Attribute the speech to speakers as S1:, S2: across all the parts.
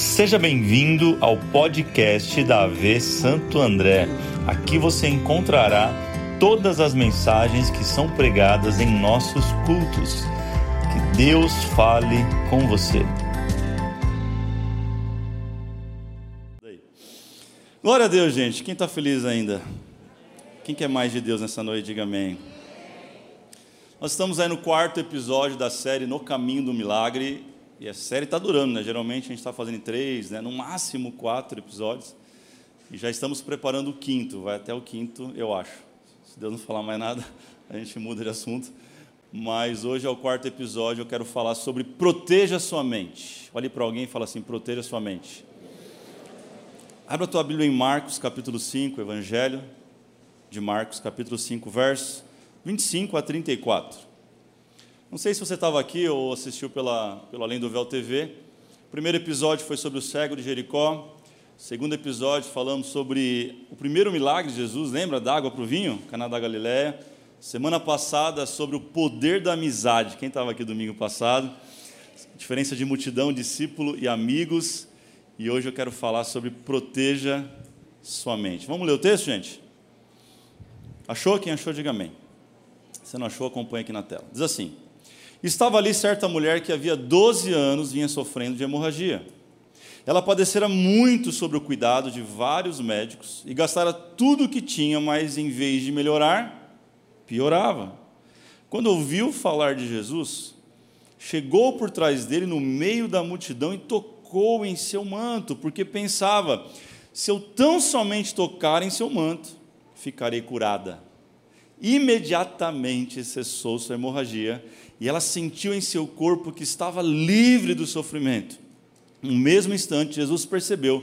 S1: Seja bem-vindo ao podcast da AV Santo André. Aqui você encontrará todas as mensagens que são pregadas em nossos cultos. Que Deus fale com você. Glória a Deus, gente. Quem está feliz ainda? Quem quer mais de Deus nessa noite? Diga amém. Nós estamos aí no quarto episódio da série No Caminho do Milagre e a série está durando, né? Geralmente a gente está fazendo três, né? no máximo quatro episódios. E já estamos preparando o quinto, vai até o quinto, eu acho. Se Deus não falar mais nada, a gente muda de assunto. Mas hoje é o quarto episódio, eu quero falar sobre proteja sua mente. Olhe para alguém e fala assim: proteja sua mente. Abra a tua Bíblia em Marcos, capítulo 5, Evangelho de Marcos, capítulo 5, versos 25 a 34. Não sei se você estava aqui ou assistiu pela, pelo Além do Véu TV. O primeiro episódio foi sobre o cego de Jericó. O segundo episódio falamos sobre o primeiro milagre de Jesus, lembra? Da água para o vinho, Caná da Galileia. Semana passada sobre o poder da amizade. Quem estava aqui domingo passado? Diferença de multidão, discípulo e amigos. E hoje eu quero falar sobre proteja sua mente. Vamos ler o texto, gente? Achou? Quem achou, diga amém. Se não achou, acompanha aqui na tela. Diz assim: Estava ali certa mulher que havia 12 anos vinha sofrendo de hemorragia. Ela padecera muito sobre o cuidado de vários médicos e gastara tudo o que tinha, mas em vez de melhorar, piorava. Quando ouviu falar de Jesus, chegou por trás dele no meio da multidão e tocou em seu manto, porque pensava: se eu tão somente tocar em seu manto, ficarei curada. Imediatamente cessou sua hemorragia e ela sentiu em seu corpo que estava livre do sofrimento. No mesmo instante, Jesus percebeu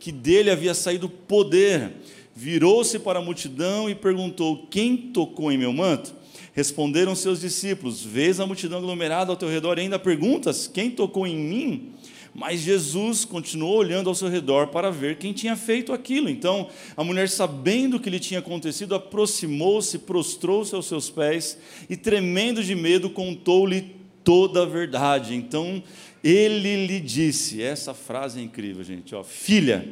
S1: que dele havia saído poder. Virou-se para a multidão e perguntou: Quem tocou em meu manto? Responderam seus discípulos: Vês a multidão aglomerada ao teu redor e ainda perguntas: Quem tocou em mim? Mas Jesus continuou olhando ao seu redor para ver quem tinha feito aquilo. Então, a mulher, sabendo o que lhe tinha acontecido, aproximou-se, prostrou-se aos seus pés e, tremendo de medo, contou-lhe toda a verdade. Então, ele lhe disse: essa frase é incrível, gente, ó, filha,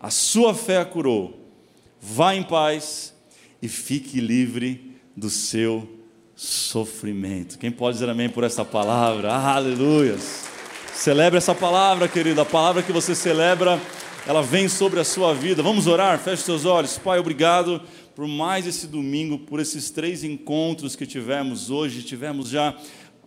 S1: a sua fé a curou, vá em paz e fique livre do seu sofrimento. Quem pode dizer amém por essa palavra? Aleluias. Celebre essa palavra, querida. A palavra que você celebra, ela vem sobre a sua vida. Vamos orar? Feche seus olhos. Pai, obrigado por mais esse domingo, por esses três encontros que tivemos hoje. Tivemos já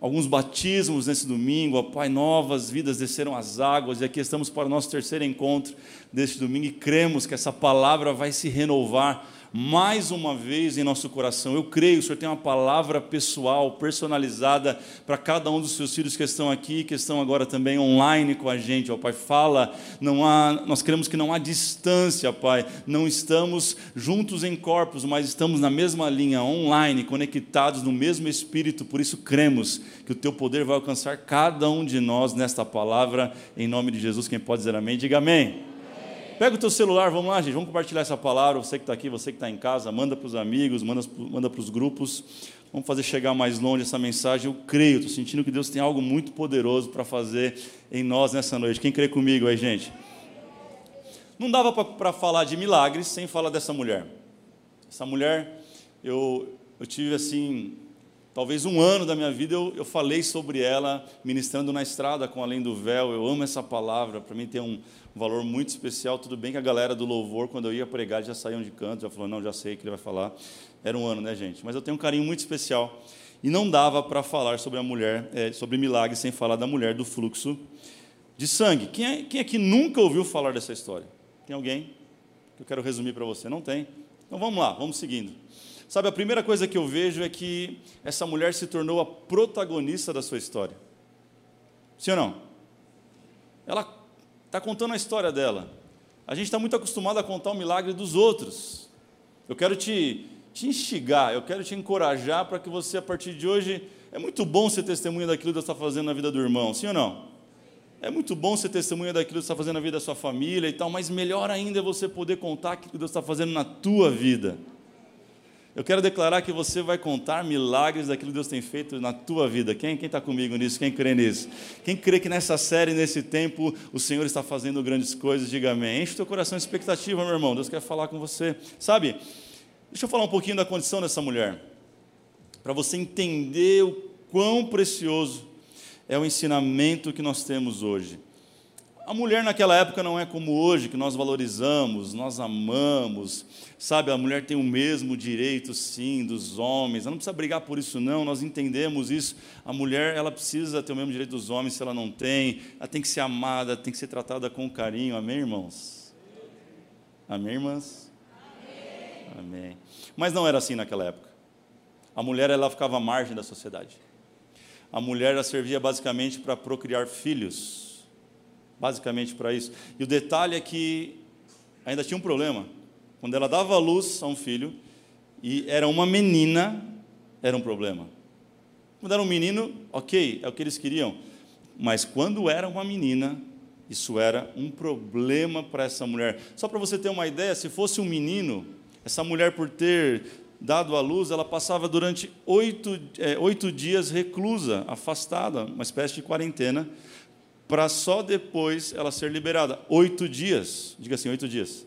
S1: alguns batismos nesse domingo, ó Pai, novas vidas desceram as águas, e aqui estamos para o nosso terceiro encontro deste domingo e cremos que essa palavra vai se renovar mais uma vez em nosso coração. Eu creio, o Senhor tem uma palavra pessoal, personalizada para cada um dos seus filhos que estão aqui, que estão agora também online com a gente. Ó Pai, fala, não há, nós cremos que não há distância, Pai. Não estamos juntos em corpos, mas estamos na mesma linha, online, conectados no mesmo espírito. Por isso cremos que o teu poder vai alcançar cada um de nós nesta palavra em nome de Jesus. Quem pode dizer amém, diga amém. Pega o teu celular, vamos lá, gente, vamos compartilhar essa palavra. Você que está aqui, você que está em casa, manda para os amigos, manda, manda para os grupos. Vamos fazer chegar mais longe essa mensagem. Eu creio, estou sentindo que Deus tem algo muito poderoso para fazer em nós nessa noite. Quem crê comigo aí, gente? Não dava para falar de milagres sem falar dessa mulher. Essa mulher, eu, eu tive assim, talvez um ano da minha vida eu, eu falei sobre ela, ministrando na estrada com Além do Véu. Eu amo essa palavra, para mim tem um, valor muito especial. Tudo bem que a galera do louvor, quando eu ia pregar, já saíam de canto, já falou, não, já sei o que ele vai falar. Era um ano, né, gente? Mas eu tenho um carinho muito especial. E não dava para falar sobre a mulher, é, sobre milagre, sem falar da mulher do fluxo de sangue. Quem, é, quem aqui nunca ouviu falar dessa história? Tem alguém? Que eu quero resumir para você. Não tem? Então vamos lá, vamos seguindo. Sabe, a primeira coisa que eu vejo é que essa mulher se tornou a protagonista da sua história. Sim ou não? Ela está contando a história dela. A gente está muito acostumado a contar o milagre dos outros. Eu quero te, te instigar, eu quero te encorajar para que você, a partir de hoje, é muito bom ser testemunha daquilo que Deus está fazendo na vida do irmão, sim ou não? É muito bom ser testemunha daquilo que está fazendo na vida da sua família e tal, mas melhor ainda é você poder contar aquilo que Deus está fazendo na tua vida. Eu quero declarar que você vai contar milagres daquilo que Deus tem feito na tua vida. Quem está comigo nisso? Quem crê nisso? Quem crê que nessa série, nesse tempo, o Senhor está fazendo grandes coisas, diga amém. Enche o teu coração de expectativa, meu irmão. Deus quer falar com você. Sabe, deixa eu falar um pouquinho da condição dessa mulher. Para você entender o quão precioso é o ensinamento que nós temos hoje. A mulher naquela época não é como hoje, que nós valorizamos, nós amamos, sabe? A mulher tem o mesmo direito, sim, dos homens. Ela não precisa brigar por isso, não. Nós entendemos isso. A mulher, ela precisa ter o mesmo direito dos homens se ela não tem. Ela tem que ser amada, tem que ser tratada com carinho. Amém, irmãos? Amém, irmãs? Amém. Amém. Mas não era assim naquela época. A mulher, ela ficava à margem da sociedade. A mulher, ela servia basicamente para procriar filhos basicamente para isso. E o detalhe é que ainda tinha um problema. Quando ela dava luz a um filho e era uma menina, era um problema. Quando era um menino, ok, é o que eles queriam. Mas quando era uma menina, isso era um problema para essa mulher. Só para você ter uma ideia, se fosse um menino, essa mulher, por ter dado à luz, ela passava durante oito, é, oito dias reclusa, afastada, uma espécie de quarentena, para só depois ela ser liberada. Oito dias. Diga assim, oito dias.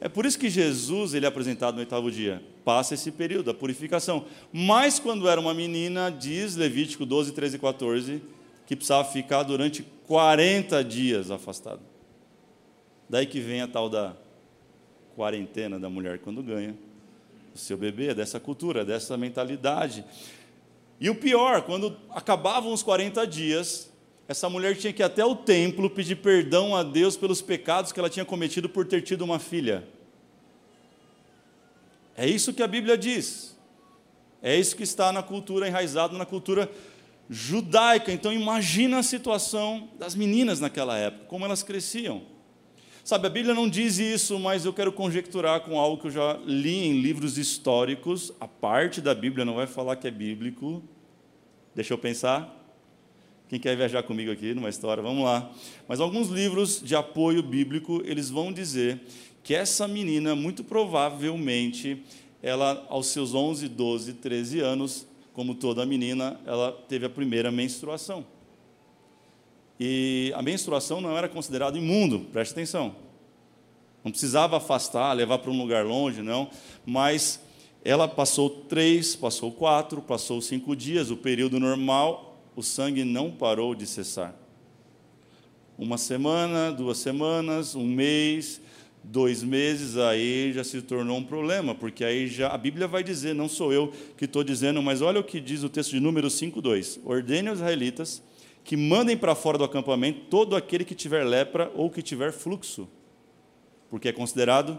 S1: É por isso que Jesus ele é apresentado no oitavo dia. Passa esse período, a purificação. Mas quando era uma menina, diz Levítico 12, 13 e 14, que precisava ficar durante 40 dias afastado. Daí que vem a tal da quarentena da mulher quando ganha o seu bebê, é dessa cultura, é dessa mentalidade. E o pior, quando acabavam os 40 dias, essa mulher tinha que ir até o templo pedir perdão a Deus pelos pecados que ela tinha cometido por ter tido uma filha. É isso que a Bíblia diz. É isso que está na cultura, enraizado na cultura judaica. Então imagina a situação das meninas naquela época, como elas cresciam. Sabe, a Bíblia não diz isso, mas eu quero conjecturar com algo que eu já li em livros históricos. A parte da Bíblia não vai falar que é bíblico. Deixa eu pensar. Quem quer viajar comigo aqui numa história, vamos lá. Mas alguns livros de apoio bíblico, eles vão dizer que essa menina, muito provavelmente, ela aos seus 11, 12, 13 anos, como toda menina, ela teve a primeira menstruação. E a menstruação não era considerada imundo, preste atenção. Não precisava afastar, levar para um lugar longe, não. Mas ela passou três, passou quatro, passou cinco dias, o período normal o sangue não parou de cessar. Uma semana, duas semanas, um mês, dois meses, aí já se tornou um problema, porque aí já a Bíblia vai dizer, não sou eu que estou dizendo, mas olha o que diz o texto de Números 5,2: Ordene aos israelitas que mandem para fora do acampamento todo aquele que tiver lepra ou que tiver fluxo, porque é considerado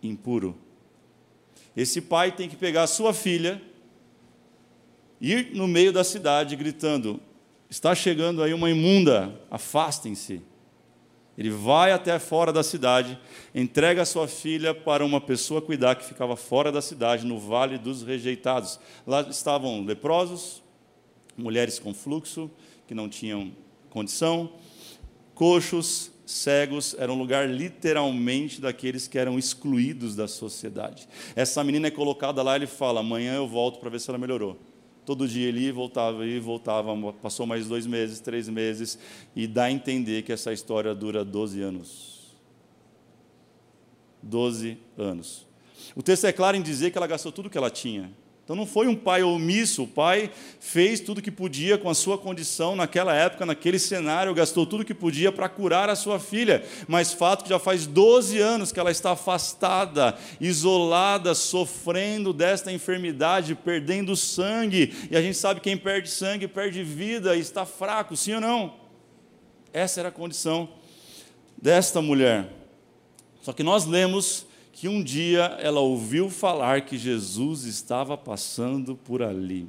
S1: impuro. Esse pai tem que pegar a sua filha ir no meio da cidade gritando: Está chegando aí uma imunda, afastem-se. Ele vai até fora da cidade, entrega a sua filha para uma pessoa cuidar que ficava fora da cidade, no vale dos rejeitados. Lá estavam leprosos, mulheres com fluxo, que não tinham condição, coxos, cegos, era um lugar literalmente daqueles que eram excluídos da sociedade. Essa menina é colocada lá, ele fala: amanhã eu volto para ver se ela melhorou. Todo dia ele voltava e voltava, passou mais dois meses, três meses, e dá a entender que essa história dura 12 anos. 12 anos. O texto é claro em dizer que ela gastou tudo que ela tinha. Então não foi um pai omisso, o pai fez tudo que podia com a sua condição naquela época, naquele cenário, gastou tudo que podia para curar a sua filha. Mas fato que já faz 12 anos que ela está afastada, isolada, sofrendo desta enfermidade, perdendo sangue. E a gente sabe que quem perde sangue perde vida e está fraco, sim ou não? Essa era a condição desta mulher. Só que nós lemos que um dia ela ouviu falar que Jesus estava passando por ali.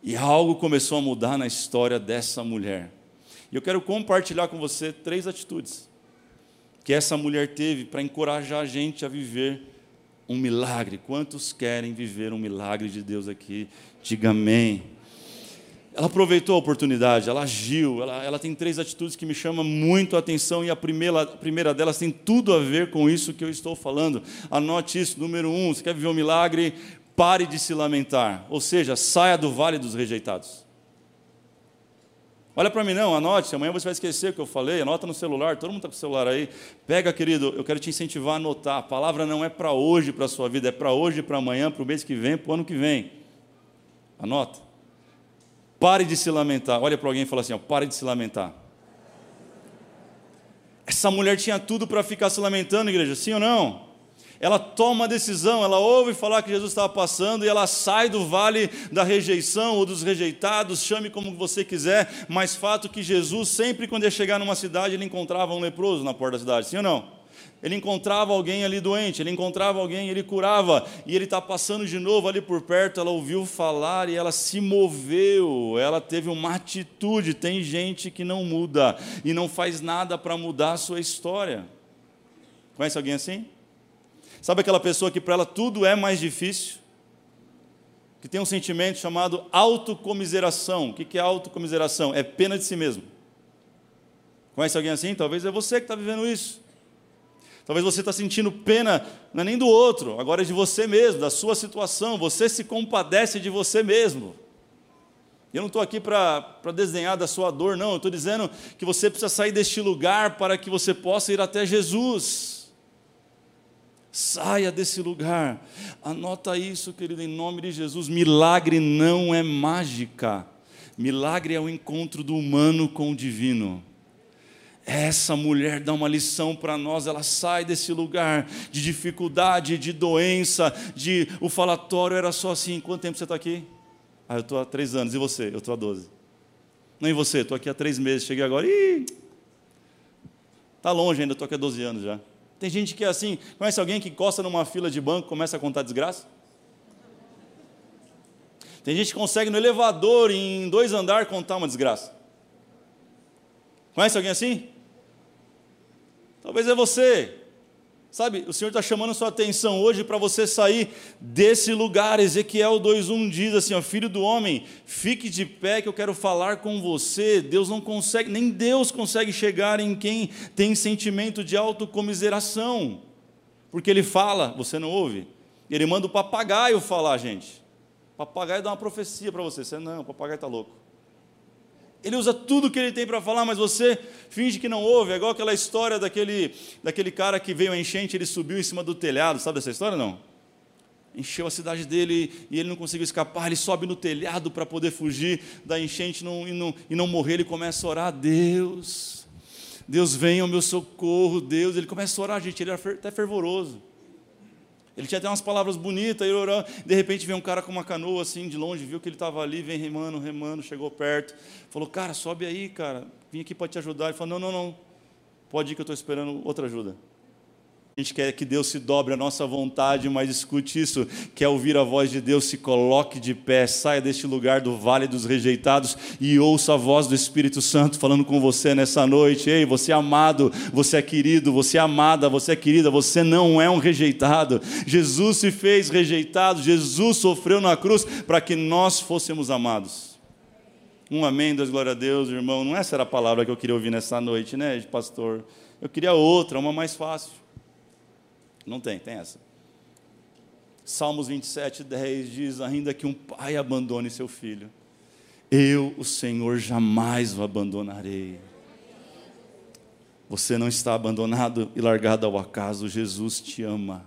S1: E algo começou a mudar na história dessa mulher. E eu quero compartilhar com você três atitudes que essa mulher teve para encorajar a gente a viver um milagre. Quantos querem viver um milagre de Deus aqui? Diga amém. Ela aproveitou a oportunidade, ela agiu, ela, ela tem três atitudes que me chamam muito a atenção e a primeira, a primeira delas tem tudo a ver com isso que eu estou falando. Anote isso, número um, você quer viver um milagre? Pare de se lamentar, ou seja, saia do vale dos rejeitados. Olha para mim, não, anote, amanhã você vai esquecer o que eu falei, anota no celular, todo mundo está com o celular aí. Pega, querido, eu quero te incentivar a anotar. A palavra não é para hoje, para a sua vida, é para hoje, para amanhã, para o mês que vem, para o ano que vem. Anota. Pare de se lamentar. Olha para alguém e fala assim: ó, pare de se lamentar. Essa mulher tinha tudo para ficar se lamentando, igreja, sim ou não? Ela toma uma decisão, ela ouve falar que Jesus estava passando e ela sai do vale da rejeição ou dos rejeitados, chame como você quiser, mas fato que Jesus, sempre quando ia chegar numa cidade, ele encontrava um leproso na porta da cidade, sim ou não? Ele encontrava alguém ali doente, ele encontrava alguém, ele curava, e ele está passando de novo ali por perto. Ela ouviu falar e ela se moveu, ela teve uma atitude. Tem gente que não muda e não faz nada para mudar a sua história. Conhece alguém assim? Sabe aquela pessoa que para ela tudo é mais difícil? Que tem um sentimento chamado autocomiseração. O que é autocomiseração? É pena de si mesmo. Conhece alguém assim? Talvez é você que está vivendo isso. Talvez você está sentindo pena, não é nem do outro, agora é de você mesmo, da sua situação. Você se compadece de você mesmo. Eu não estou aqui para desenhar da sua dor, não. Eu estou dizendo que você precisa sair deste lugar para que você possa ir até Jesus. Saia desse lugar. Anota isso, querido, em nome de Jesus. Milagre não é mágica. Milagre é o encontro do humano com o divino. Essa mulher dá uma lição para nós, ela sai desse lugar de dificuldade, de doença, de o falatório era só assim. Quanto tempo você está aqui? Ah, eu estou há três anos. E você? Eu estou há doze. Não, e você? Estou aqui há três meses, cheguei agora. Ih! Está longe ainda, estou aqui há doze anos já. Tem gente que é assim, conhece alguém que encosta numa fila de banco e começa a contar desgraça? Tem gente que consegue no elevador, em dois andares, contar uma desgraça. Conhece alguém assim? Talvez é você. Sabe, o Senhor está chamando a sua atenção hoje para você sair desse lugar. Ezequiel 2,1 diz assim: ó, Filho do homem, fique de pé que eu quero falar com você. Deus não consegue, nem Deus consegue chegar em quem tem sentimento de autocomiseração. Porque ele fala, você não ouve. Ele manda o papagaio falar, gente. O papagaio dá uma profecia para você. Você não, o papagaio está louco. Ele usa tudo que ele tem para falar, mas você finge que não ouve. É igual aquela história daquele, daquele cara que veio a enchente, ele subiu em cima do telhado. Sabe dessa história não? Encheu a cidade dele e ele não conseguiu escapar. Ele sobe no telhado para poder fugir da enchente não, e, não, e não morrer. Ele começa a orar: Deus, Deus venha ao meu socorro, Deus. Ele começa a orar, gente. Ele era até fervoroso. Ele tinha até umas palavras bonitas, ele orando. De repente vem um cara com uma canoa assim, de longe, viu que ele estava ali, vem remando, remando, chegou perto. Falou, cara, sobe aí, cara. Vim aqui para te ajudar. Ele falou, não, não, não. Pode ir que eu estou esperando outra ajuda. A gente quer que Deus se dobre a nossa vontade, mas escute isso: quer ouvir a voz de Deus, se coloque de pé, saia deste lugar do vale dos rejeitados e ouça a voz do Espírito Santo falando com você nessa noite. Ei, você é amado, você é querido, você é amada, você é querida, você não é um rejeitado. Jesus se fez rejeitado, Jesus sofreu na cruz para que nós fôssemos amados. Um amém, Deus, glória a Deus, irmão. Não essa era a palavra que eu queria ouvir nessa noite, né, pastor? Eu queria outra, uma mais fácil. Não tem, tem essa. Salmos 27, 10 diz: Ainda que um pai abandone seu filho, eu, o Senhor, jamais o abandonarei. Você não está abandonado e largado ao acaso, Jesus te ama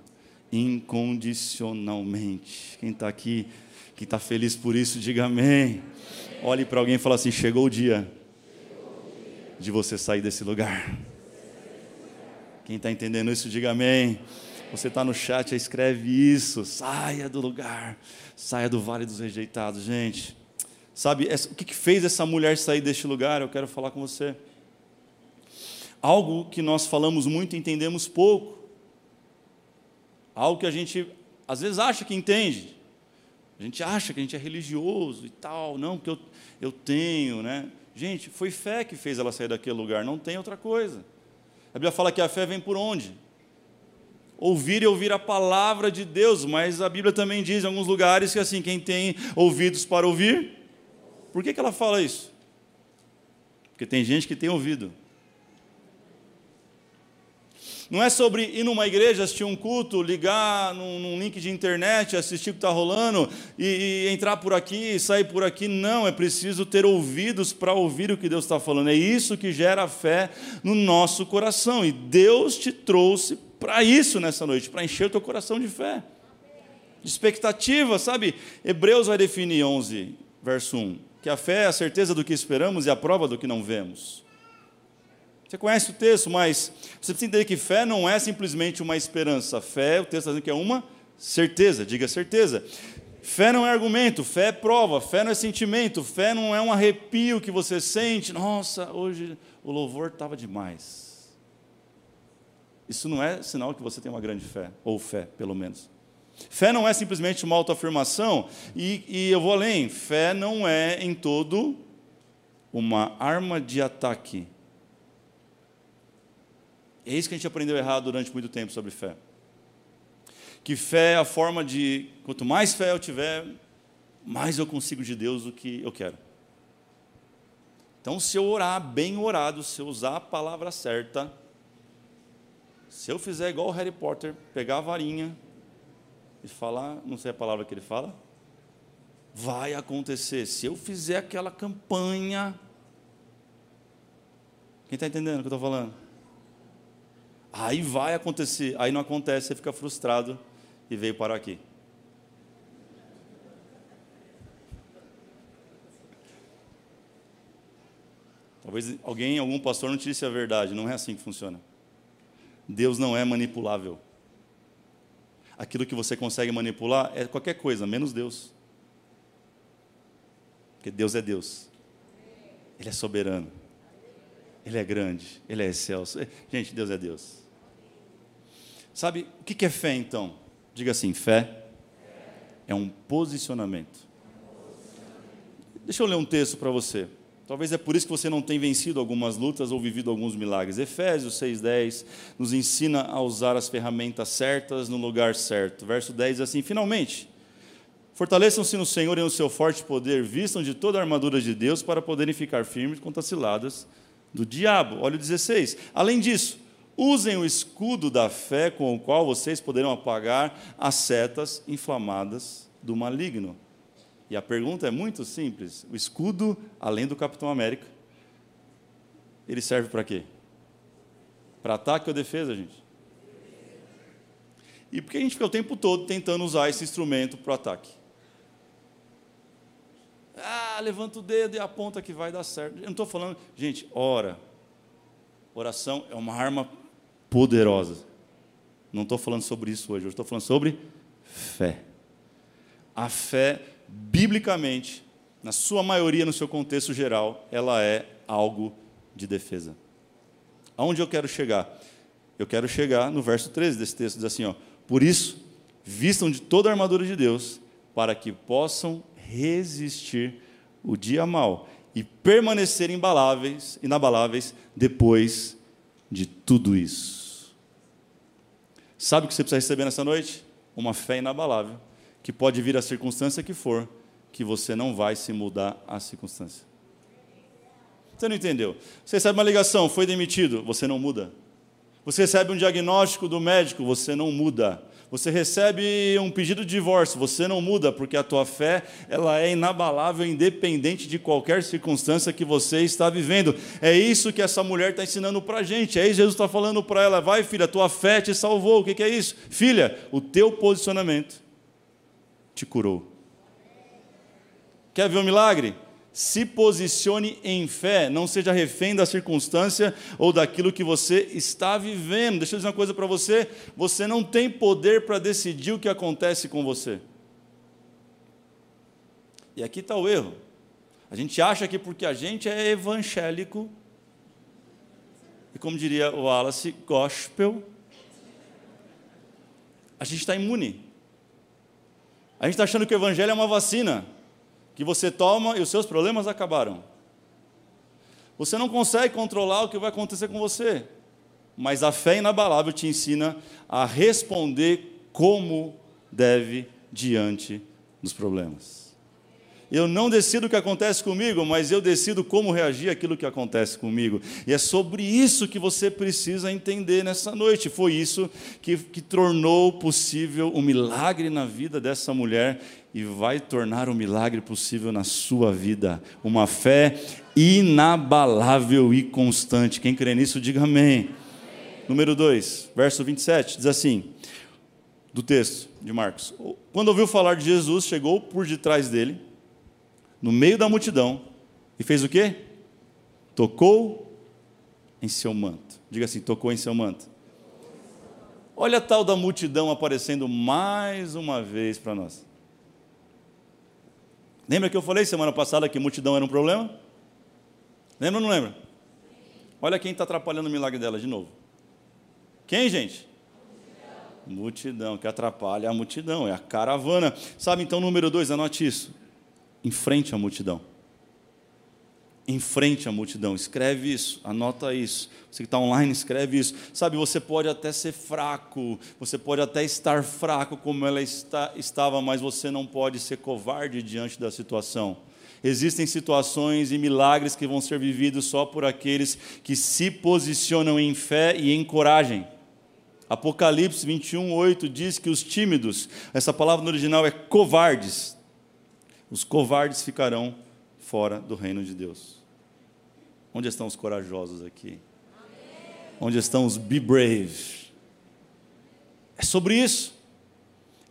S1: incondicionalmente. Quem está aqui, que está feliz por isso, diga amém. Olhe para alguém e fala assim: chegou o dia de você sair desse lugar. Quem está entendendo isso, diga amém. Você está no chat, escreve isso. Saia do lugar, saia do vale dos rejeitados, gente. Sabe, o que fez essa mulher sair deste lugar? Eu quero falar com você. Algo que nós falamos muito e entendemos pouco. Algo que a gente às vezes acha que entende. A gente acha que a gente é religioso e tal, não, porque eu, eu tenho, né? Gente, foi fé que fez ela sair daquele lugar, não tem outra coisa. A Bíblia fala que a fé vem por onde? Ouvir e ouvir a palavra de Deus, mas a Bíblia também diz em alguns lugares que assim, quem tem ouvidos para ouvir, Por que, que ela fala isso? Porque tem gente que tem ouvido. Não é sobre ir numa igreja, assistir um culto, ligar num, num link de internet, assistir o que está rolando e, e, entrar por aqui e sair por aqui. Não, é preciso ter ouvidos para ouvir o que Deus está falando. É isso que gera fé no nosso coração. E Deus te trouxe para isso nessa noite, para encher o teu coração de fé, de expectativa, sabe? Hebreus vai definir 11, verso 1, que a fé é a certeza do que esperamos e a prova do que não vemos. Você conhece o texto, mas você precisa entender que fé não é simplesmente uma esperança. Fé, o texto está dizendo que é uma certeza, diga certeza. Fé não é argumento, fé é prova, fé não é sentimento, fé não é um arrepio que você sente. Nossa, hoje o louvor estava demais. Isso não é sinal que você tem uma grande fé, ou fé, pelo menos. Fé não é simplesmente uma autoafirmação, e, e eu vou além: fé não é em todo uma arma de ataque é isso que a gente aprendeu errado durante muito tempo sobre fé. Que fé é a forma de, quanto mais fé eu tiver, mais eu consigo de Deus o que eu quero. Então, se eu orar bem orado, se eu usar a palavra certa, se eu fizer igual o Harry Potter, pegar a varinha e falar, não sei a palavra que ele fala, vai acontecer. Se eu fizer aquela campanha. Quem está entendendo o que eu estou falando? Aí vai acontecer, aí não acontece, você fica frustrado e veio parar aqui. Talvez alguém, algum pastor não te disse a verdade, não é assim que funciona. Deus não é manipulável. Aquilo que você consegue manipular é qualquer coisa, menos Deus. Porque Deus é Deus. Ele é soberano. Ele é grande, Ele é excelso. Gente, Deus é Deus. Sabe o que é fé então? Diga assim: fé é um posicionamento. Deixa eu ler um texto para você. Talvez é por isso que você não tem vencido algumas lutas ou vivido alguns milagres. Efésios 6,10 nos ensina a usar as ferramentas certas no lugar certo. Verso 10 diz assim: Finalmente, fortaleçam-se no Senhor e no seu forte poder, vistam de toda a armadura de Deus para poderem ficar firmes contra as ciladas do diabo. Olha o 16. Além disso, usem o escudo da fé com o qual vocês poderão apagar as setas inflamadas do maligno. E a pergunta é muito simples: o escudo, além do Capitão América, ele serve para quê? Para ataque ou defesa, gente? E por que a gente fica o tempo todo tentando usar esse instrumento para o ataque? Ah, levanta o dedo e aponta que vai dar certo. Eu não estou falando, gente, ora. Oração é uma arma poderosa. Não estou falando sobre isso hoje, eu estou falando sobre fé. A fé, biblicamente, na sua maioria, no seu contexto geral, ela é algo de defesa. Aonde eu quero chegar? Eu quero chegar no verso 13 desse texto, diz assim: ó, Por isso, vistam de toda a armadura de Deus, para que possam resistir o dia mal e permanecer inabaláveis, inabaláveis depois de tudo isso. Sabe o que você precisa receber nessa noite? Uma fé inabalável, que pode vir a circunstância que for, que você não vai se mudar à circunstância. Você não entendeu? Você recebe uma ligação, foi demitido, você não muda. Você recebe um diagnóstico do médico, você não muda. Você recebe um pedido de divórcio, você não muda, porque a tua fé ela é inabalável, independente de qualquer circunstância que você está vivendo. É isso que essa mulher está ensinando para a gente. Aí Jesus está falando para ela: vai, filha, tua fé te salvou. O que, que é isso? Filha, o teu posicionamento te curou. Quer ver um milagre? se posicione em fé, não seja refém da circunstância ou daquilo que você está vivendo. Deixa eu dizer uma coisa para você: você não tem poder para decidir o que acontece com você. E aqui está o erro. A gente acha que porque a gente é evangélico, e como diria o Wallace, gospel, a gente está imune. A gente está achando que o evangelho é uma vacina que você toma e os seus problemas acabaram. Você não consegue controlar o que vai acontecer com você, mas a fé inabalável te ensina a responder como deve diante dos problemas. Eu não decido o que acontece comigo, mas eu decido como reagir àquilo que acontece comigo. E é sobre isso que você precisa entender nessa noite. Foi isso que, que tornou possível o milagre na vida dessa mulher e vai tornar o milagre possível na sua vida. Uma fé inabalável e constante. Quem crê nisso, diga amém. amém. Número 2, verso 27, diz assim: do texto de Marcos. Quando ouviu falar de Jesus, chegou por detrás dele, no meio da multidão, e fez o quê? Tocou em seu manto. Diga assim: tocou em seu manto. Olha a tal da multidão aparecendo mais uma vez para nós. Lembra que eu falei semana passada que multidão era um problema? Lembra ou não lembra? Olha quem está atrapalhando o milagre dela de novo. Quem, gente? Multidão, que atrapalha a multidão, é a caravana. Sabe, então, número dois, anote isso. Enfrente a multidão. Enfrente a multidão, escreve isso, anota isso. Você que está online, escreve isso. Sabe, você pode até ser fraco, você pode até estar fraco como ela está, estava, mas você não pode ser covarde diante da situação. Existem situações e milagres que vão ser vividos só por aqueles que se posicionam em fé e em coragem. Apocalipse 21, 8 diz que os tímidos, essa palavra no original é covardes, os covardes ficarão fora do reino de Deus. Onde estão os corajosos aqui? Onde estão os be brave? É sobre isso.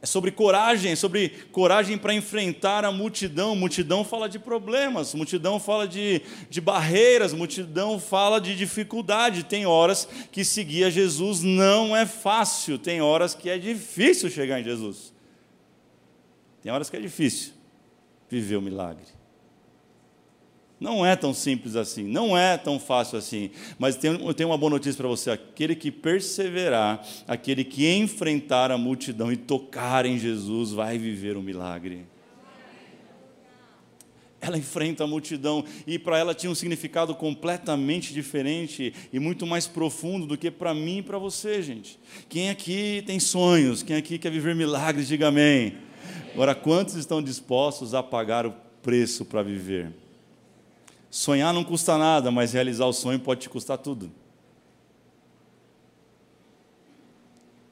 S1: É sobre coragem, é sobre coragem para enfrentar a multidão. Multidão fala de problemas, multidão fala de, de barreiras, multidão fala de dificuldade. Tem horas que seguir a Jesus não é fácil, tem horas que é difícil chegar em Jesus. Tem horas que é difícil viver o milagre. Não é tão simples assim, não é tão fácil assim. Mas eu tenho uma boa notícia para você: aquele que perseverar, aquele que enfrentar a multidão e tocar em Jesus, vai viver um milagre. Ela enfrenta a multidão e para ela tinha um significado completamente diferente e muito mais profundo do que para mim e para você, gente. Quem aqui tem sonhos? Quem aqui quer viver milagres? Diga amém. Agora, quantos estão dispostos a pagar o preço para viver? Sonhar não custa nada, mas realizar o sonho pode te custar tudo.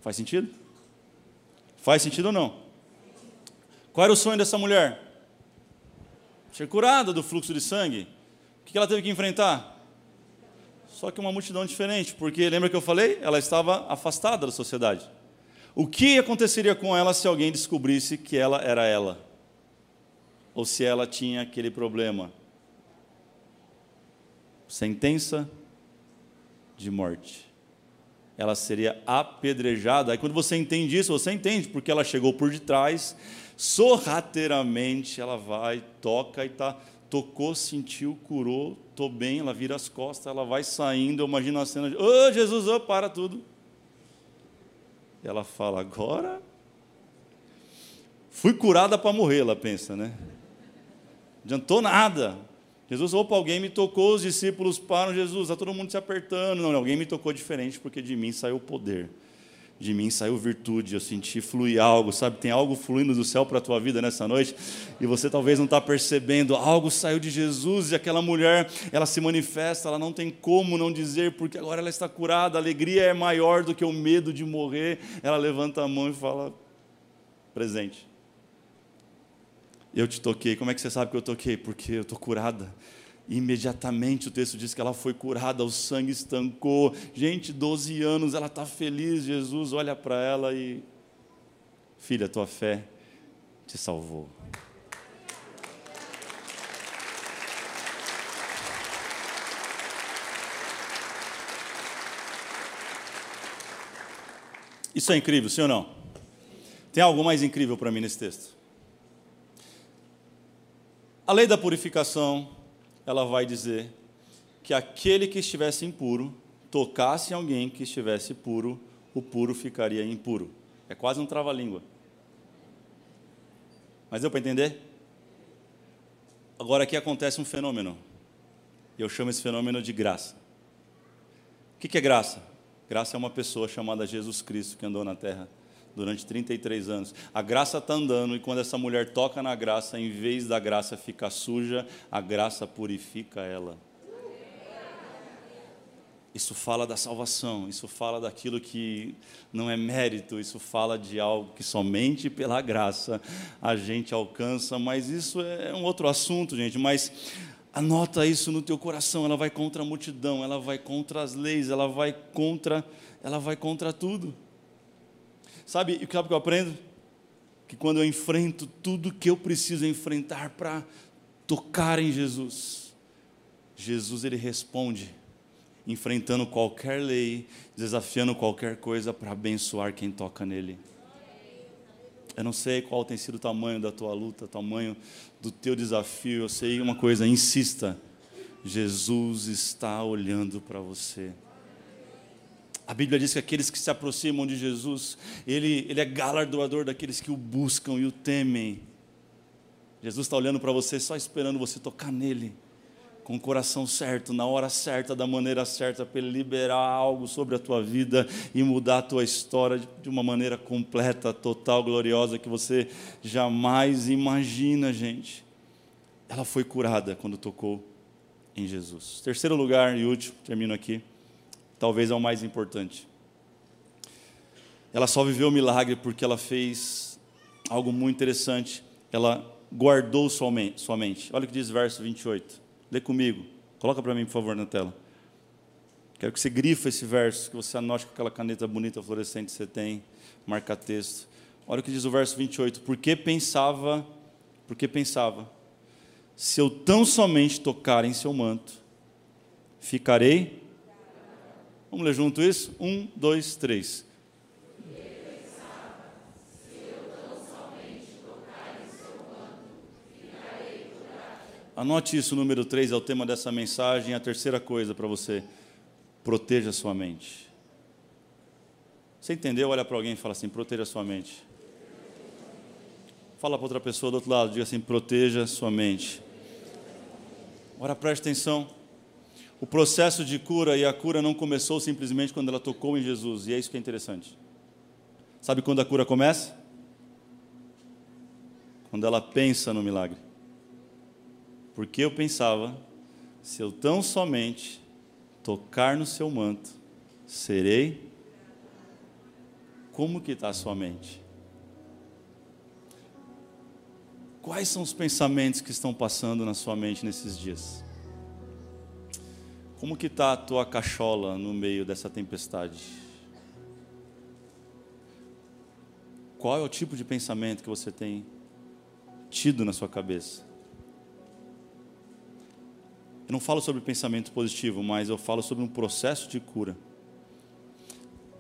S1: Faz sentido? Faz sentido ou não? Qual era o sonho dessa mulher? Ser curada do fluxo de sangue. O que ela teve que enfrentar? Só que uma multidão diferente, porque lembra que eu falei? Ela estava afastada da sociedade. O que aconteceria com ela se alguém descobrisse que ela era ela? Ou se ela tinha aquele problema? sentença de morte. Ela seria apedrejada. Aí quando você entende isso, você entende porque ela chegou por detrás, sorrateiramente ela vai, toca e tá tocou, sentiu, curou, tô bem, ela vira as costas, ela vai saindo, eu imagino a cena de, ô oh, Jesus, oh, para tudo. Ela fala, agora fui curada para morrer, ela pensa, né? Adiantou nada. Jesus, opa, alguém me tocou, os discípulos param, Jesus, está todo mundo se apertando. Não, alguém me tocou diferente, porque de mim saiu poder, de mim saiu virtude, eu senti fluir algo, sabe? Tem algo fluindo do céu para a tua vida nessa noite, e você talvez não está percebendo, algo saiu de Jesus, e aquela mulher, ela se manifesta, ela não tem como não dizer, porque agora ela está curada, a alegria é maior do que o medo de morrer. Ela levanta a mão e fala: presente. Eu te toquei. Como é que você sabe que eu toquei? Porque eu estou curada. Imediatamente o texto diz que ela foi curada, o sangue estancou. Gente, 12 anos, ela está feliz. Jesus olha para ela e. Filha, tua fé te salvou. Isso é incrível, sim ou não? Tem algo mais incrível para mim nesse texto? A lei da purificação, ela vai dizer que aquele que estivesse impuro tocasse em alguém que estivesse puro, o puro ficaria impuro. É quase um trava-língua. Mas deu para entender? Agora aqui acontece um fenômeno. Eu chamo esse fenômeno de graça. O que é graça? Graça é uma pessoa chamada Jesus Cristo que andou na terra durante 33 anos. A graça está andando e quando essa mulher toca na graça, em vez da graça ficar suja, a graça purifica ela. Isso fala da salvação, isso fala daquilo que não é mérito, isso fala de algo que somente pela graça a gente alcança, mas isso é um outro assunto, gente. Mas anota isso no teu coração, ela vai contra a multidão, ela vai contra as leis, ela vai contra, ela vai contra tudo. Sabe, sabe o que eu aprendo? Que quando eu enfrento tudo que eu preciso enfrentar para tocar em Jesus, Jesus ele responde, enfrentando qualquer lei, desafiando qualquer coisa para abençoar quem toca nele. Eu não sei qual tem sido o tamanho da tua luta, o tamanho do teu desafio. Eu sei uma coisa, insista. Jesus está olhando para você. A Bíblia diz que aqueles que se aproximam de Jesus, ele, ele é galardoador daqueles que o buscam e o temem. Jesus está olhando para você, só esperando você tocar nele, com o coração certo, na hora certa, da maneira certa, para ele liberar algo sobre a tua vida e mudar a tua história de uma maneira completa, total, gloriosa, que você jamais imagina, gente. Ela foi curada quando tocou em Jesus. Terceiro lugar e último, termino aqui talvez é o mais importante. Ela só viveu o milagre porque ela fez algo muito interessante. Ela guardou sua mente. Olha o que diz verso 28. Lê comigo. Coloca para mim, por favor, na tela. Quero que você grifa esse verso, que você anote com aquela caneta bonita fluorescente que você tem, marca texto. Olha o que diz o verso 28. Porque pensava, porque pensava, se eu tão somente tocar em seu manto, ficarei Vamos ler junto isso? Um, dois, três. Anote isso, número 3 é o tema dessa mensagem. A terceira coisa para você: proteja sua mente. Você entendeu? Olha para alguém e fala assim: proteja sua mente. Fala para outra pessoa do outro lado, diga assim: proteja sua mente. Ora, preste atenção. O processo de cura e a cura não começou simplesmente quando ela tocou em Jesus, e é isso que é interessante. Sabe quando a cura começa? Quando ela pensa no milagre. Porque eu pensava, se eu tão somente tocar no seu manto, serei. Como que está a sua mente? Quais são os pensamentos que estão passando na sua mente nesses dias? Como que está a tua cachola no meio dessa tempestade? Qual é o tipo de pensamento que você tem tido na sua cabeça? Eu não falo sobre pensamento positivo, mas eu falo sobre um processo de cura.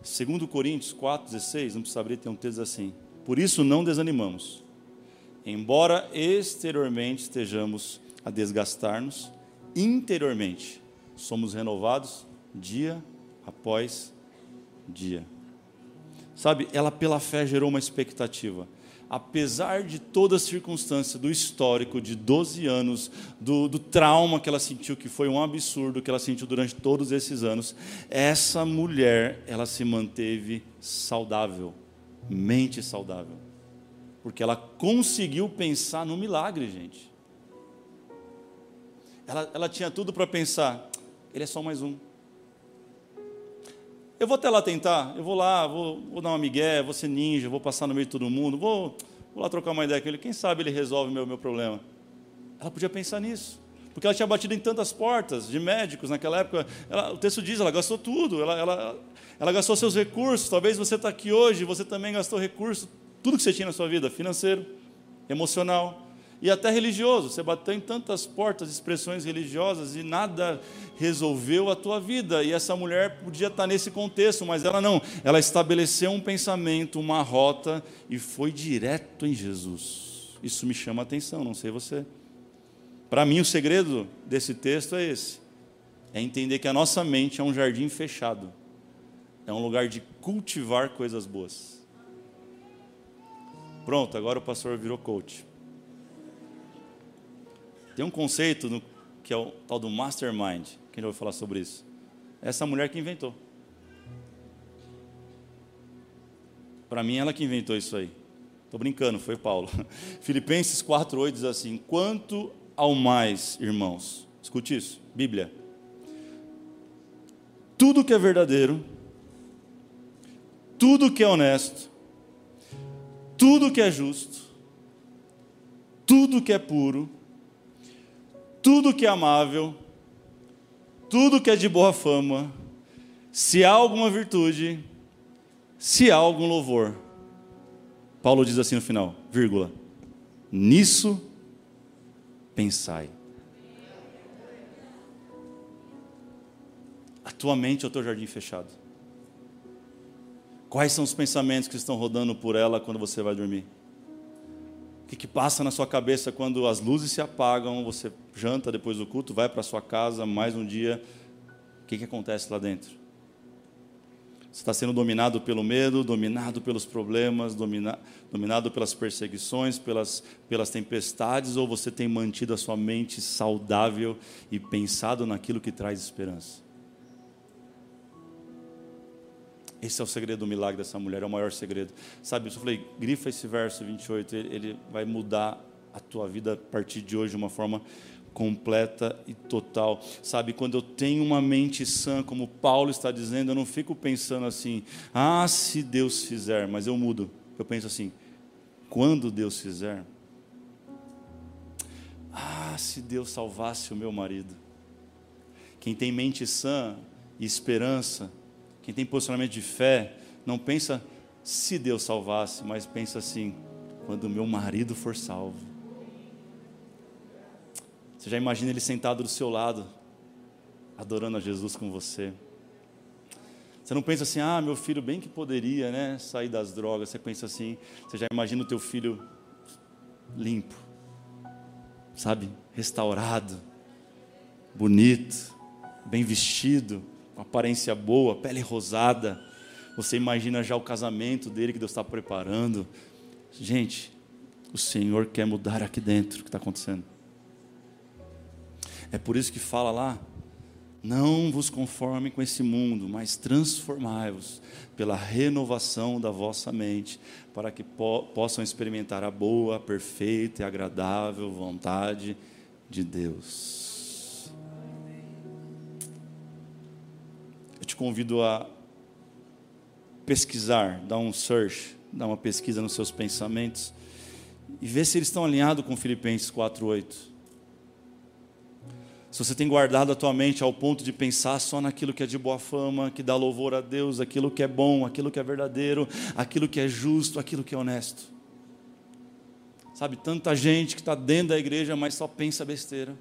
S1: Segundo Coríntios 4:16, não precisa abrir, tem um texto assim: Por isso não desanimamos. Embora exteriormente estejamos a desgastar-nos, interiormente somos renovados dia após dia. Sabe, ela pela fé gerou uma expectativa. Apesar de toda a circunstância, do histórico de 12 anos, do, do, trauma que ela sentiu, que foi um absurdo que ela sentiu durante todos esses anos, essa mulher, ela se manteve saudável, mente saudável. Porque ela conseguiu pensar no milagre, gente. Ela, ela tinha tudo para pensar: ele é só mais um. Eu vou até lá tentar, eu vou lá, vou, vou dar uma migué, vou ser ninja, vou passar no meio de todo mundo, vou, vou lá trocar uma ideia com ele, quem sabe ele resolve meu, meu problema. Ela podia pensar nisso, porque ela tinha batido em tantas portas de médicos naquela época. Ela, o texto diz, ela gastou tudo, ela, ela, ela gastou seus recursos. Talvez você está aqui hoje, você também gastou recursos, tudo que você tinha na sua vida, financeiro, emocional, e até religioso. Você bateu em tantas portas, expressões religiosas e nada resolveu a tua vida. E essa mulher podia estar nesse contexto, mas ela não. Ela estabeleceu um pensamento, uma rota e foi direto em Jesus. Isso me chama a atenção, não sei você. Para mim, o segredo desse texto é esse: é entender que a nossa mente é um jardim fechado, é um lugar de cultivar coisas boas. Pronto, agora o pastor virou coach. Tem um conceito no, que é o tal do mastermind. Quem já ouviu falar sobre isso? Essa mulher que inventou. Para mim, ela que inventou isso aí. Estou brincando, foi Paulo. Filipenses 4,8 diz assim: Quanto ao mais, irmãos, escute isso, Bíblia. Tudo que é verdadeiro, tudo que é honesto, tudo que é justo, tudo que é puro, tudo que é amável, tudo que é de boa fama, se há alguma virtude, se há algum louvor. Paulo diz assim no final, vírgula, nisso pensai. A tua mente é o teu jardim fechado. Quais são os pensamentos que estão rodando por ela quando você vai dormir? O que, que passa na sua cabeça quando as luzes se apagam, você janta depois do culto, vai para sua casa, mais um dia, o que, que acontece lá dentro? Você está sendo dominado pelo medo, dominado pelos problemas, domina, dominado pelas perseguições, pelas, pelas tempestades, ou você tem mantido a sua mente saudável e pensado naquilo que traz esperança? Esse é o segredo do milagre dessa mulher, é o maior segredo. Sabe, eu falei, grifa esse verso 28, ele, ele vai mudar a tua vida a partir de hoje de uma forma completa e total. Sabe, quando eu tenho uma mente sã, como Paulo está dizendo, eu não fico pensando assim, ah, se Deus fizer, mas eu mudo. Eu penso assim, quando Deus fizer, ah, se Deus salvasse o meu marido. Quem tem mente sã e esperança, quem tem posicionamento de fé, não pensa se Deus salvasse, mas pensa assim: quando meu marido for salvo. Você já imagina ele sentado do seu lado, adorando a Jesus com você. Você não pensa assim, ah, meu filho bem que poderia, né, sair das drogas. Você pensa assim, você já imagina o teu filho limpo, sabe, restaurado, bonito, bem vestido, com aparência boa, pele rosada. Você imagina já o casamento dele que Deus está preparando. Gente, o Senhor quer mudar aqui dentro o que está acontecendo. É por isso que fala lá: não vos conformem com esse mundo, mas transformai-vos pela renovação da vossa mente, para que po possam experimentar a boa, perfeita e agradável vontade de Deus. Te convido a pesquisar, dar um search, dar uma pesquisa nos seus pensamentos e ver se eles estão alinhados com Filipenses 4:8. Se você tem guardado a tua mente ao ponto de pensar só naquilo que é de boa fama, que dá louvor a Deus, aquilo que é bom, aquilo que é verdadeiro, aquilo que é justo, aquilo que é honesto. Sabe, tanta gente que está dentro da igreja, mas só pensa besteira.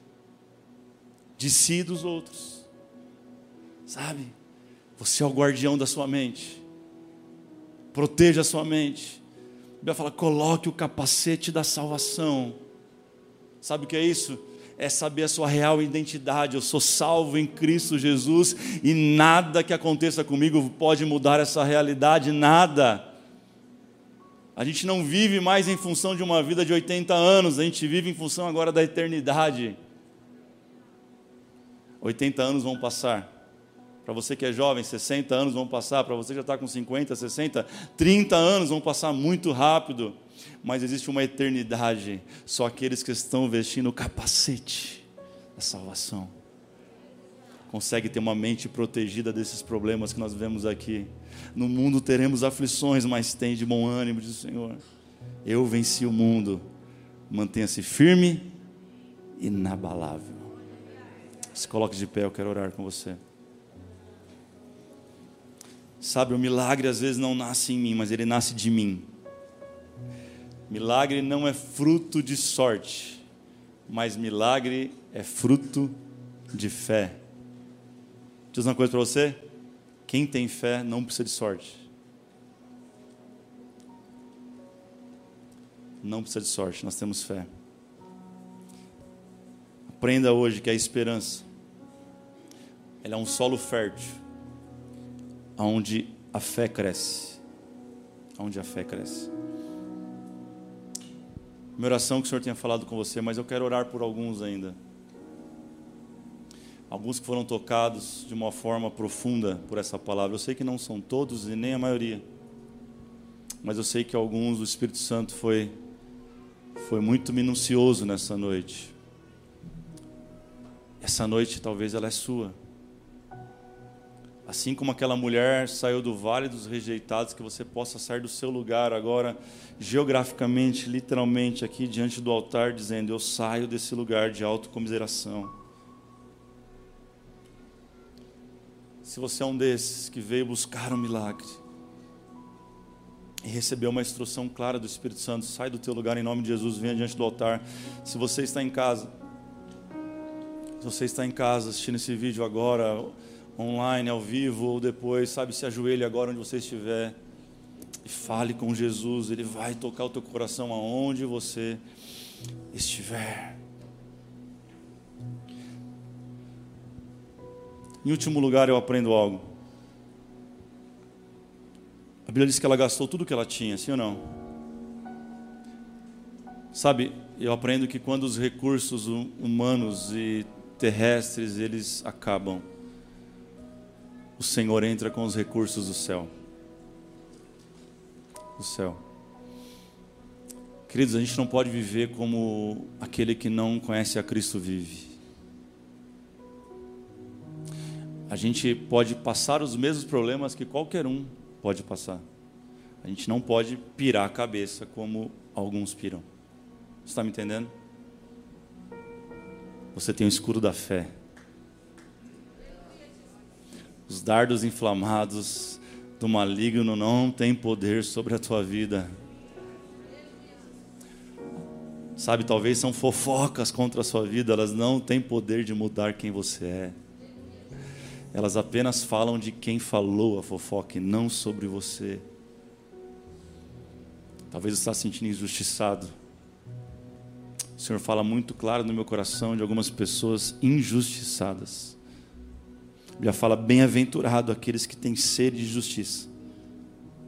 S1: De si e dos outros. Sabe? Você é o guardião da sua mente. Proteja a sua mente. A Bíblia fala: coloque o capacete da salvação. Sabe o que é isso? É saber a sua real identidade. Eu sou salvo em Cristo Jesus e nada que aconteça comigo pode mudar essa realidade, nada. A gente não vive mais em função de uma vida de 80 anos, a gente vive em função agora da eternidade. 80 anos vão passar. Para você que é jovem, 60 anos vão passar. Para você que já está com 50, 60, 30 anos vão passar muito rápido. Mas existe uma eternidade. Só aqueles que estão vestindo o capacete da salvação conseguem ter uma mente protegida desses problemas que nós vemos aqui. No mundo teremos aflições, mas tem de bom ânimo, diz o Senhor. Eu venci o mundo. Mantenha-se firme inabalável. Se coloque de pé, eu quero orar com você. Sabe, o milagre às vezes não nasce em mim, mas ele nasce de mim. Milagre não é fruto de sorte, mas milagre é fruto de fé. Diz uma coisa para você: quem tem fé não precisa de sorte. Não precisa de sorte, nós temos fé. Aprenda hoje que a esperança ela é um solo fértil onde a fé cresce. Onde a fé cresce. Minha oração que o Senhor tenha falado com você, mas eu quero orar por alguns ainda. Alguns que foram tocados de uma forma profunda por essa palavra. Eu sei que não são todos e nem a maioria. mas eu sei que alguns o Espírito Santo foi foi muito minucioso nessa noite. Essa noite talvez ela é sua. Assim como aquela mulher saiu do vale dos rejeitados, que você possa sair do seu lugar agora, geograficamente, literalmente, aqui diante do altar, dizendo: Eu saio desse lugar de autocomiseração. Se você é um desses que veio buscar um milagre e recebeu uma instrução clara do Espírito Santo, sai do teu lugar em nome de Jesus, venha diante do altar. Se você está em casa, se você está em casa assistindo esse vídeo agora, online, ao vivo ou depois, sabe, se ajoelhe agora onde você estiver e fale com Jesus, Ele vai tocar o teu coração aonde você estiver. Em último lugar, eu aprendo algo. A Bíblia diz que ela gastou tudo que ela tinha, sim ou não? Sabe, eu aprendo que quando os recursos humanos e terrestres eles acabam, o Senhor entra com os recursos do céu. Do céu. Queridos, a gente não pode viver como aquele que não conhece a Cristo vive. A gente pode passar os mesmos problemas que qualquer um pode passar. A gente não pode pirar a cabeça como alguns piram. Você está me entendendo? Você tem o escuro da fé. Os dardos inflamados do maligno não têm poder sobre a tua vida. Sabe, talvez são fofocas contra a sua vida, elas não têm poder de mudar quem você é. Elas apenas falam de quem falou a fofoca e não sobre você. Talvez você está se sentindo injustiçado. O Senhor fala muito claro no meu coração de algumas pessoas injustiçadas. Bíblia fala: bem-aventurado aqueles que têm sede de justiça,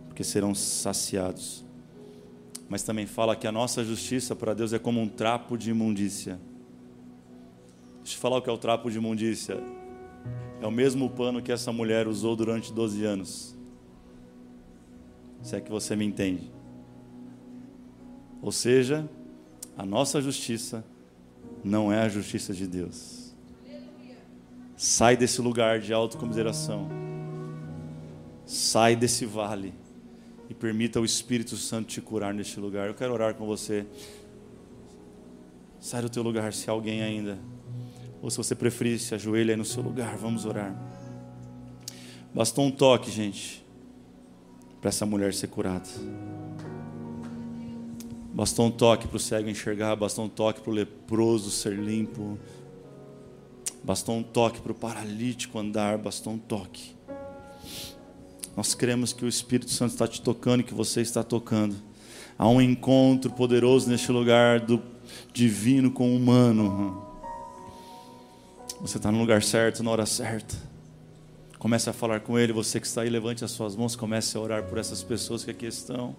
S1: porque serão saciados. Mas também fala que a nossa justiça para Deus é como um trapo de imundícia. Deixa eu falar o que é o trapo de imundícia. É o mesmo pano que essa mulher usou durante 12 anos. Se é que você me entende. Ou seja, a nossa justiça não é a justiça de Deus. Sai desse lugar de autocomiseração. Sai desse vale e permita o Espírito Santo te curar neste lugar. Eu quero orar com você. Sai do teu lugar se alguém ainda. Ou se você preferir, se ajoelha aí no seu lugar. Vamos orar. Bastou um toque, gente, para essa mulher ser curada. Bastou um toque para o cego enxergar, bastou um toque para o leproso ser limpo. Bastou um toque para o paralítico andar, bastou um toque. Nós cremos que o Espírito Santo está te tocando e que você está tocando. Há um encontro poderoso neste lugar do divino com o humano. Você está no lugar certo, na hora certa. Comece a falar com Ele. Você que está aí, levante as suas mãos. Comece a orar por essas pessoas que aqui estão.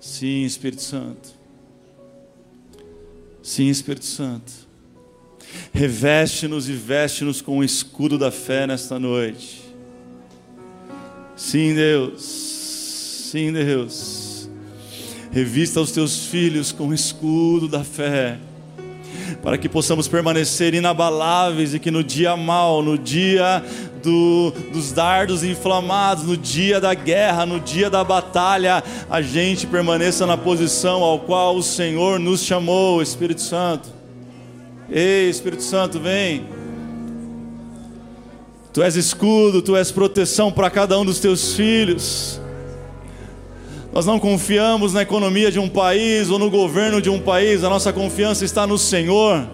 S1: Sim, Espírito Santo. Sim, Espírito Santo. Reveste-nos e veste-nos com o escudo da fé nesta noite. Sim, Deus. Sim, Deus. Revista os teus filhos com o escudo da fé, para que possamos permanecer inabaláveis e que no dia mal, no dia do, dos dardos inflamados, no dia da guerra, no dia da batalha, a gente permaneça na posição ao qual o Senhor nos chamou, Espírito Santo. Ei, Espírito Santo, vem. Tu és escudo, tu és proteção para cada um dos teus filhos. Nós não confiamos na economia de um país ou no governo de um país, a nossa confiança está no Senhor.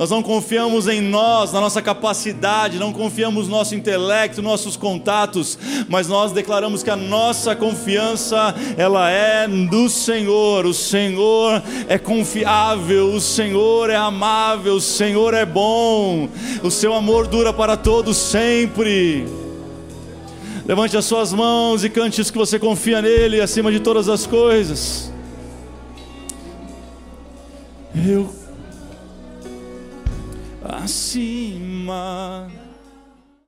S1: Nós não confiamos em nós, na nossa capacidade, não confiamos no nosso intelecto, nossos contatos, mas nós declaramos que a nossa confiança, ela é do Senhor. O Senhor é confiável, o Senhor é amável, o Senhor é bom. O seu amor dura para todos sempre. Levante as suas mãos e cante isso que você confia nele acima de todas as coisas. Eu acima